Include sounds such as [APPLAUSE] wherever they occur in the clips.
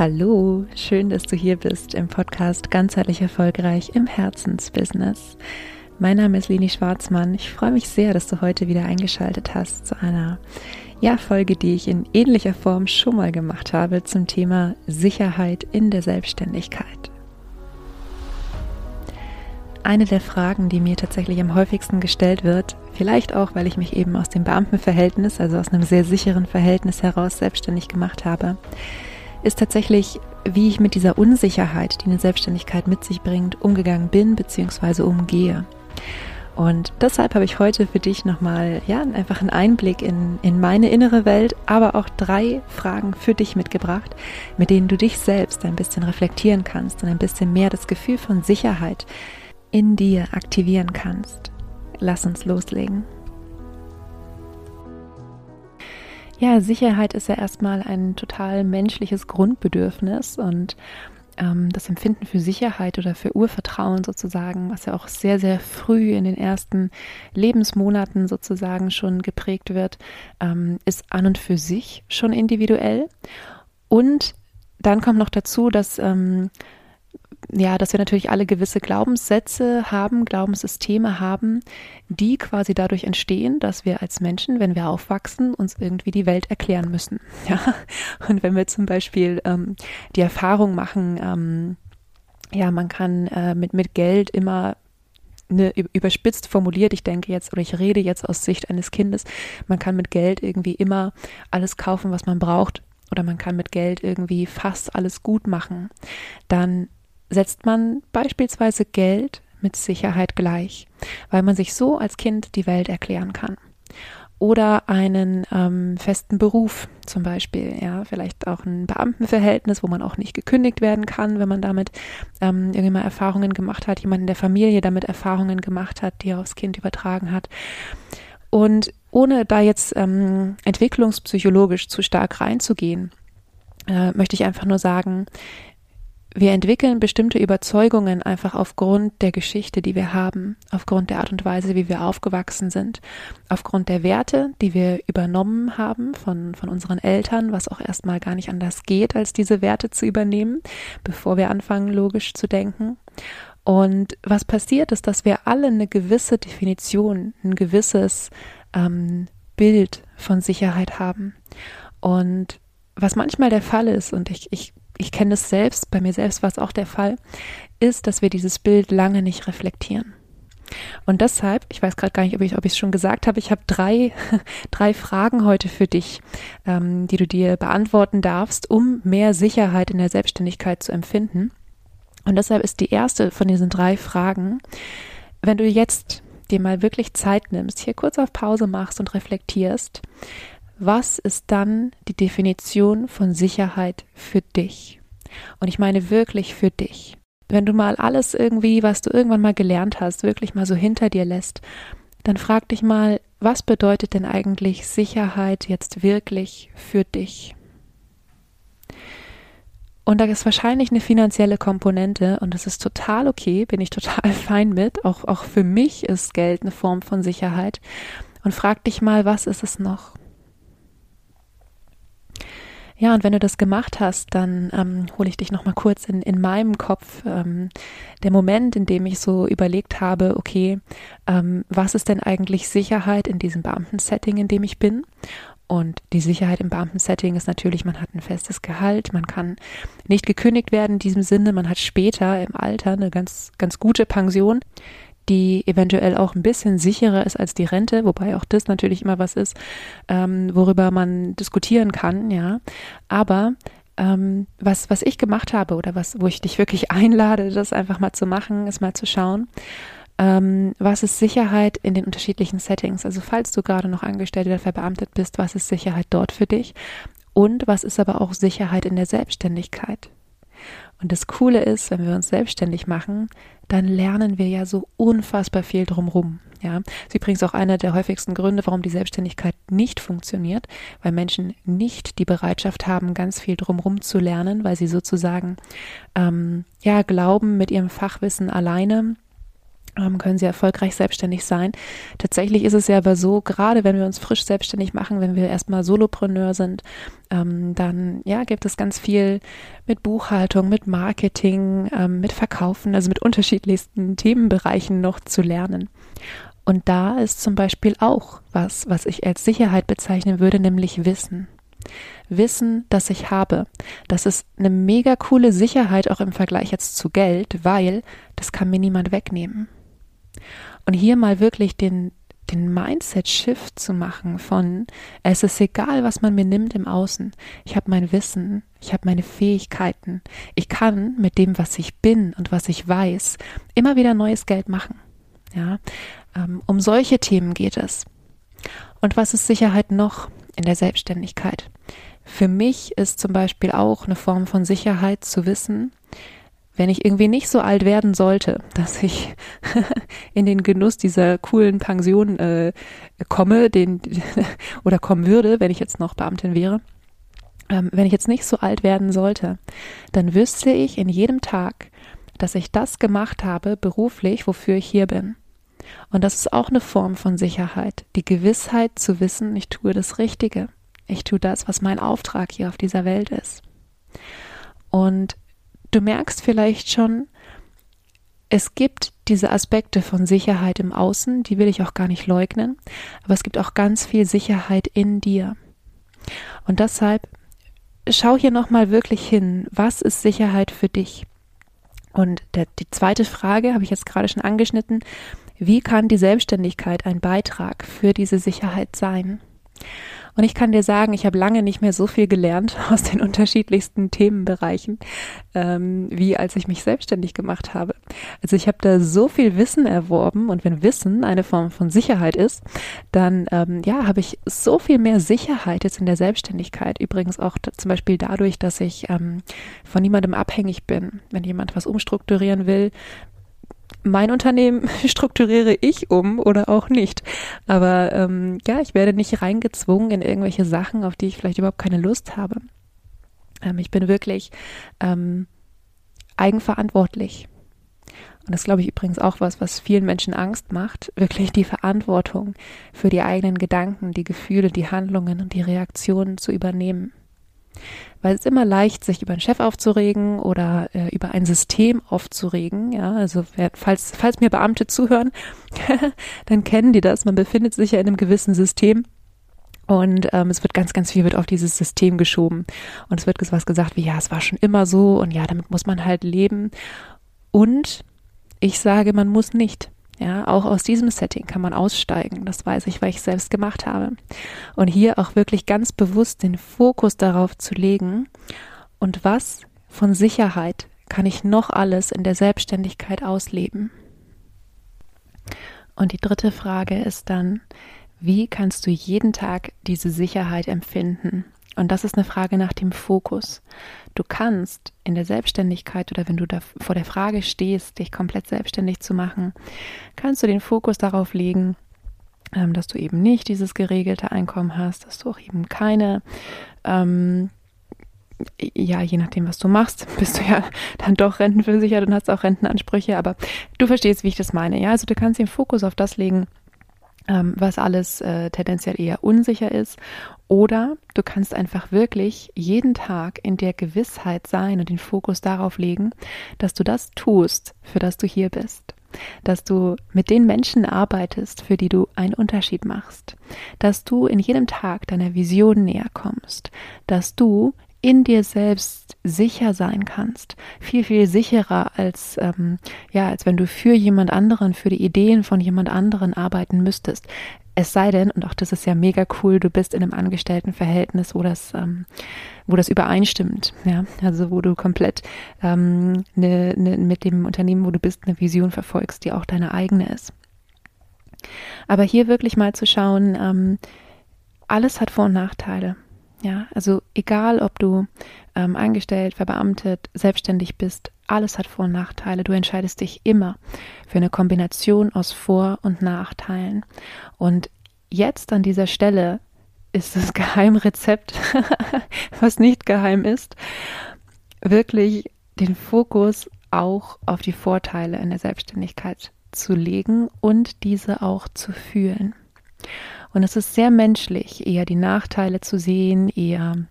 Hallo, schön, dass du hier bist im Podcast Ganzheitlich Erfolgreich im Herzensbusiness. Mein Name ist Leni Schwarzmann. Ich freue mich sehr, dass du heute wieder eingeschaltet hast zu einer ja, Folge, die ich in ähnlicher Form schon mal gemacht habe zum Thema Sicherheit in der Selbstständigkeit. Eine der Fragen, die mir tatsächlich am häufigsten gestellt wird, vielleicht auch, weil ich mich eben aus dem Beamtenverhältnis, also aus einem sehr sicheren Verhältnis heraus selbstständig gemacht habe, ist tatsächlich, wie ich mit dieser Unsicherheit, die eine Selbstständigkeit mit sich bringt, umgegangen bin bzw. umgehe. Und deshalb habe ich heute für dich nochmal ja, einfach einen Einblick in, in meine innere Welt, aber auch drei Fragen für dich mitgebracht, mit denen du dich selbst ein bisschen reflektieren kannst und ein bisschen mehr das Gefühl von Sicherheit in dir aktivieren kannst. Lass uns loslegen. Ja, Sicherheit ist ja erstmal ein total menschliches Grundbedürfnis und ähm, das Empfinden für Sicherheit oder für Urvertrauen sozusagen, was ja auch sehr, sehr früh in den ersten Lebensmonaten sozusagen schon geprägt wird, ähm, ist an und für sich schon individuell. Und dann kommt noch dazu, dass ähm, ja, dass wir natürlich alle gewisse Glaubenssätze haben, Glaubenssysteme haben, die quasi dadurch entstehen, dass wir als Menschen, wenn wir aufwachsen, uns irgendwie die Welt erklären müssen. [LAUGHS] Ja, und wenn wir zum Beispiel ähm, die Erfahrung machen, ähm, ja, man kann äh, mit, mit Geld immer eine überspitzt formuliert, ich denke jetzt oder ich rede jetzt aus Sicht eines Kindes, man kann mit Geld irgendwie immer alles kaufen, was man braucht oder man kann mit Geld irgendwie fast alles gut machen, dann setzt man beispielsweise Geld mit Sicherheit gleich, weil man sich so als Kind die Welt erklären kann. Oder einen ähm, festen Beruf zum Beispiel, ja, vielleicht auch ein Beamtenverhältnis, wo man auch nicht gekündigt werden kann, wenn man damit ähm, irgendwie mal Erfahrungen gemacht hat, jemand in der Familie damit Erfahrungen gemacht hat, die er aufs Kind übertragen hat. Und ohne da jetzt ähm, entwicklungspsychologisch zu stark reinzugehen, äh, möchte ich einfach nur sagen, wir entwickeln bestimmte Überzeugungen einfach aufgrund der Geschichte, die wir haben, aufgrund der Art und Weise, wie wir aufgewachsen sind, aufgrund der Werte, die wir übernommen haben von, von unseren Eltern, was auch erstmal gar nicht anders geht, als diese Werte zu übernehmen, bevor wir anfangen, logisch zu denken. Und was passiert ist, dass wir alle eine gewisse Definition, ein gewisses ähm, Bild von Sicherheit haben. Und was manchmal der Fall ist, und ich, ich ich kenne es selbst, bei mir selbst war es auch der Fall, ist, dass wir dieses Bild lange nicht reflektieren. Und deshalb, ich weiß gerade gar nicht, ob ich es schon gesagt habe, ich habe drei, [LAUGHS] drei Fragen heute für dich, ähm, die du dir beantworten darfst, um mehr Sicherheit in der Selbstständigkeit zu empfinden. Und deshalb ist die erste von diesen drei Fragen, wenn du jetzt dir mal wirklich Zeit nimmst, hier kurz auf Pause machst und reflektierst, was ist dann die Definition von Sicherheit für dich? Und ich meine wirklich für dich. Wenn du mal alles irgendwie, was du irgendwann mal gelernt hast, wirklich mal so hinter dir lässt, dann frag dich mal, was bedeutet denn eigentlich Sicherheit jetzt wirklich für dich? Und da ist wahrscheinlich eine finanzielle Komponente und das ist total okay, bin ich total [LAUGHS] fein mit. Auch, auch für mich ist Geld eine Form von Sicherheit. Und frag dich mal, was ist es noch? Ja, und wenn du das gemacht hast, dann ähm, hole ich dich nochmal kurz in, in meinem Kopf. Ähm, der Moment, in dem ich so überlegt habe, okay, ähm, was ist denn eigentlich Sicherheit in diesem Beamtensetting, in dem ich bin? Und die Sicherheit im Beamtensetting ist natürlich, man hat ein festes Gehalt, man kann nicht gekündigt werden in diesem Sinne, man hat später im Alter eine ganz, ganz gute Pension die eventuell auch ein bisschen sicherer ist als die Rente, wobei auch das natürlich immer was ist, ähm, worüber man diskutieren kann, ja. Aber ähm, was, was ich gemacht habe oder was, wo ich dich wirklich [LAUGHS] einlade, das einfach mal zu machen, ist mal zu schauen, ähm, was ist Sicherheit in den unterschiedlichen Settings? Also falls du gerade noch angestellt oder verbeamtet bist, was ist Sicherheit dort für dich? Und was ist aber auch Sicherheit in der Selbstständigkeit? Und das Coole ist, wenn wir uns selbstständig machen, dann lernen wir ja so unfassbar viel drumrum. Ja, das ist übrigens auch einer der häufigsten Gründe, warum die Selbstständigkeit nicht funktioniert, weil Menschen nicht die Bereitschaft haben, ganz viel drumrum zu lernen, weil sie sozusagen ähm, ja glauben, mit ihrem Fachwissen alleine können sie erfolgreich selbstständig sein. Tatsächlich ist es ja aber so, gerade wenn wir uns frisch selbstständig machen, wenn wir erstmal Solopreneur sind, ähm, dann ja gibt es ganz viel mit Buchhaltung, mit Marketing, ähm, mit Verkaufen, also mit unterschiedlichsten Themenbereichen noch zu lernen. Und da ist zum Beispiel auch was, was ich als Sicherheit bezeichnen würde, nämlich Wissen. Wissen, das ich habe. Das ist eine mega coole Sicherheit auch im Vergleich jetzt zu Geld, weil das kann mir niemand wegnehmen. Und hier mal wirklich den, den Mindset-Shift zu machen von, es ist egal, was man mir nimmt im Außen. Ich habe mein Wissen, ich habe meine Fähigkeiten. Ich kann mit dem, was ich bin und was ich weiß, immer wieder neues Geld machen. Ja, ähm, um solche Themen geht es. Und was ist Sicherheit noch in der Selbstständigkeit? Für mich ist zum Beispiel auch eine Form von Sicherheit zu wissen, wenn ich irgendwie nicht so alt werden sollte, dass ich [LAUGHS] in den Genuss dieser coolen Pension äh, komme, den [LAUGHS] oder kommen würde, wenn ich jetzt noch Beamtin wäre, ähm, wenn ich jetzt nicht so alt werden sollte, dann wüsste ich in jedem Tag, dass ich das gemacht habe beruflich, wofür ich hier bin. Und das ist auch eine Form von Sicherheit, die Gewissheit zu wissen, ich tue das Richtige. Ich tue das, was mein Auftrag hier auf dieser Welt ist. Und du merkst vielleicht schon, es gibt diese Aspekte von Sicherheit im Außen, die will ich auch gar nicht leugnen, aber es gibt auch ganz viel Sicherheit in dir. Und deshalb schau hier nochmal wirklich hin, was ist Sicherheit für dich? Und der, die zweite Frage habe ich jetzt gerade schon angeschnitten, wie kann die Selbstständigkeit ein Beitrag für diese Sicherheit sein? Und ich kann dir sagen, ich habe lange nicht mehr so viel gelernt [LAUGHS] aus den unterschiedlichsten Themenbereichen, ähm, wie als ich mich selbstständig gemacht habe. Also ich habe da so viel Wissen erworben und wenn Wissen eine Form von Sicherheit ist, dann ähm, ja habe ich so viel mehr Sicherheit jetzt in der Selbstständigkeit. Übrigens auch zum Beispiel dadurch, dass ich ähm, von niemandem abhängig bin. Wenn jemand was umstrukturieren will, mein Unternehmen [LAUGHS] strukturiere ich um oder auch nicht. Aber ähm, ja, ich werde nicht reingezwungen in irgendwelche Sachen, auf die ich vielleicht überhaupt keine Lust habe. Ähm, ich bin wirklich ähm, eigenverantwortlich. Und das glaube ich übrigens auch was, was vielen Menschen Angst macht, wirklich die Verantwortung für die eigenen Gedanken, die Gefühle, die Handlungen und die Reaktionen zu übernehmen. Weil es ist immer leicht, sich über einen Chef aufzuregen oder äh, über ein System aufzuregen. Ja, also wer, falls, falls mir Beamte zuhören, [LAUGHS] dann kennen die das. Man befindet sich ja in einem gewissen System. Und ähm, es wird ganz, ganz viel wird auf dieses System geschoben. Und es wird was gesagt wie, ja, es war schon immer so und ja, damit muss man halt leben. Und ich sage, man muss nicht. Ja, auch aus diesem Setting kann man aussteigen. Das weiß ich, weil ich selbst gemacht habe. Und hier auch wirklich ganz bewusst den Fokus darauf zu legen. Und was von Sicherheit kann ich noch alles in der Selbstständigkeit ausleben? Und die dritte Frage ist dann, wie kannst du jeden Tag diese Sicherheit empfinden? Und das ist eine Frage nach dem Fokus. Du kannst in der Selbstständigkeit oder wenn du da vor der Frage stehst, dich komplett selbstständig zu machen, kannst du den Fokus darauf legen, ähm, dass du eben nicht dieses geregelte Einkommen hast, dass du auch eben keine ähm, ja, je nachdem, was du machst, [LAUGHS] bist du ja dann doch rentenversichert und hast auch Rentenansprüche, aber du verstehst, wie ich das meine, ja. Also du kannst den Fokus auf das legen, ähm, was alles äh, tendenziell eher unsicher ist. Oder du kannst einfach wirklich jeden Tag in der Gewissheit sein und den Fokus darauf legen, dass du das tust, für das du hier bist. Dass du mit den Menschen arbeitest, für die du einen Unterschied machst. Dass du in jedem Tag deiner Vision näher kommst. Dass du in dir selbst sicher sein kannst, viel viel sicherer als ähm, ja als wenn du für jemand anderen, für die Ideen von jemand anderen arbeiten müsstest. Es sei denn, und auch das ist ja mega cool, du bist in einem Angestelltenverhältnis, wo das, ähm, wo das übereinstimmt, ja, also wo du komplett ähm, ne, ne, mit dem Unternehmen, wo du bist, eine Vision verfolgst, die auch deine eigene ist. Aber hier wirklich mal zu schauen, ähm, alles hat Vor- und Nachteile. Ja, also egal, ob du ähm, angestellt, verbeamtet, selbstständig bist, alles hat Vor- und Nachteile. Du entscheidest dich immer für eine Kombination aus Vor- und Nachteilen. Und jetzt an dieser Stelle ist das [LAUGHS] Geheimrezept, was nicht geheim ist, wirklich den Fokus auch auf die Vorteile in der Selbstständigkeit festzulegen und diese auch zu fühlen. Und es ist sehr menschlich, eher die Nachteile zu sehen, eher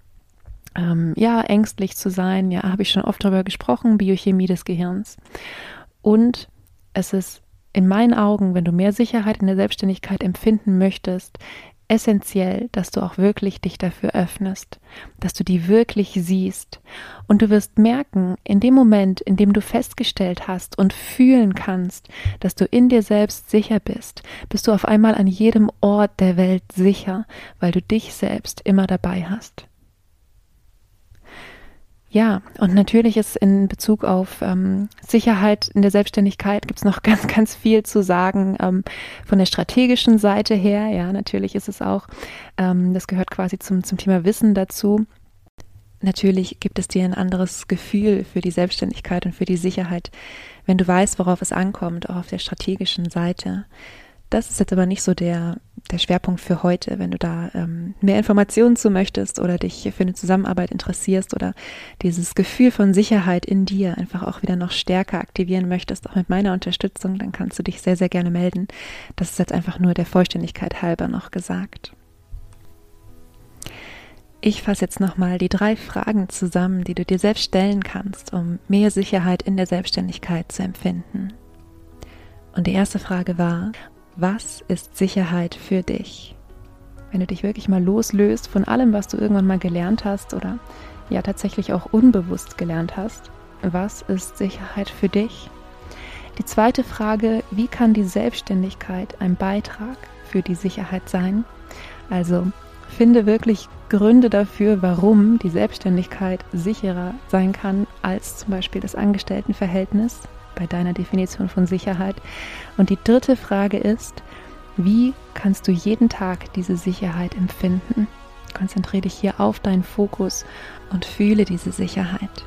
ähm, ja ängstlich zu sein. Ja, habe ich schon oft darüber gesprochen, Biochemie des Gehirns. Und es ist in meinen Augen, wenn du mehr Sicherheit in der Selbstständigkeit empfinden möchtest, essentiell, dass du auch wirklich dich dafür öffnest, dass du die wirklich siehst. Und du wirst merken, in dem Moment, in dem du festgestellt hast und fühlen kannst, dass du in dir selbst sicher bist, bist du auf einmal an jedem Ort der Welt sicher, weil du dich selbst immer dabei hast. Ja, und natürlich ist in Bezug auf ähm, Sicherheit in der Selbstständigkeit gibt's noch [LAUGHS] ganz, ganz viel zu sagen ähm, von der strategischen Seite her. Ja, natürlich ist es auch, ähm, das gehört quasi zum, zum Thema Wissen dazu. Natürlich gibt es dir ein anderes Gefühl für die Selbstständigkeit und für die Sicherheit, wenn du weißt, worauf es ankommt, auch auf der strategischen Seite. Das ist jetzt aber nicht so der, der Schwerpunkt für heute. Wenn du da ähm, mehr Informationen zu möchtest oder dich für eine Zusammenarbeit interessierst oder dieses Gefühl von Sicherheit in dir einfach auch wieder noch stärker aktivieren möchtest, auch mit meiner Unterstützung, dann kannst du dich sehr, sehr gerne melden. Das ist jetzt einfach nur der Vollständigkeit halber noch gesagt. Ich fasse jetzt nochmal die drei Fragen zusammen, die du dir selbst stellen kannst, um mehr Sicherheit in der Selbstständigkeit zu empfinden. Und die erste Frage war, was ist Sicherheit für dich? Wenn du dich wirklich mal loslöst von allem, was du irgendwann mal gelernt hast oder ja tatsächlich auch unbewusst gelernt hast, was ist Sicherheit für dich? Die zweite Frage, wie kann die Selbstständigkeit ein Beitrag für die Sicherheit sein? Also finde wirklich Gründe dafür, warum die Selbstständigkeit sicherer sein kann als zum Beispiel das Angestelltenverhältnis bei deiner Definition von Sicherheit. Und die dritte Frage ist, wie kannst du jeden Tag diese Sicherheit empfinden? Konzentriere dich hier auf deinen Fokus und fühle diese Sicherheit.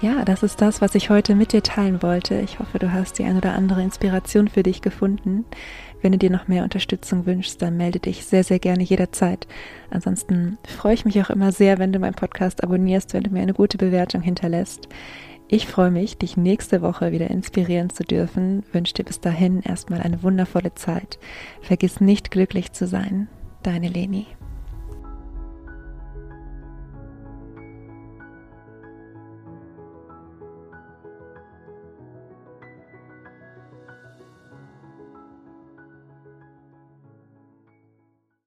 Ja, das ist das, was ich heute mit dir teilen wollte. Ich hoffe, du hast die ein oder andere Inspiration für dich gefunden. Wenn du dir noch mehr Unterstützung wünschst, dann melde dich sehr, sehr gerne jederzeit. Ansonsten freue ich mich auch immer sehr, wenn du meinen Podcast abonnierst, wenn du mir eine gute Bewertung hinterlässt. Ich freue mich, dich nächste Woche wieder inspirieren zu dürfen. Wünsche dir bis dahin erstmal eine wundervolle Zeit. Vergiss nicht glücklich zu sein. Deine Leni.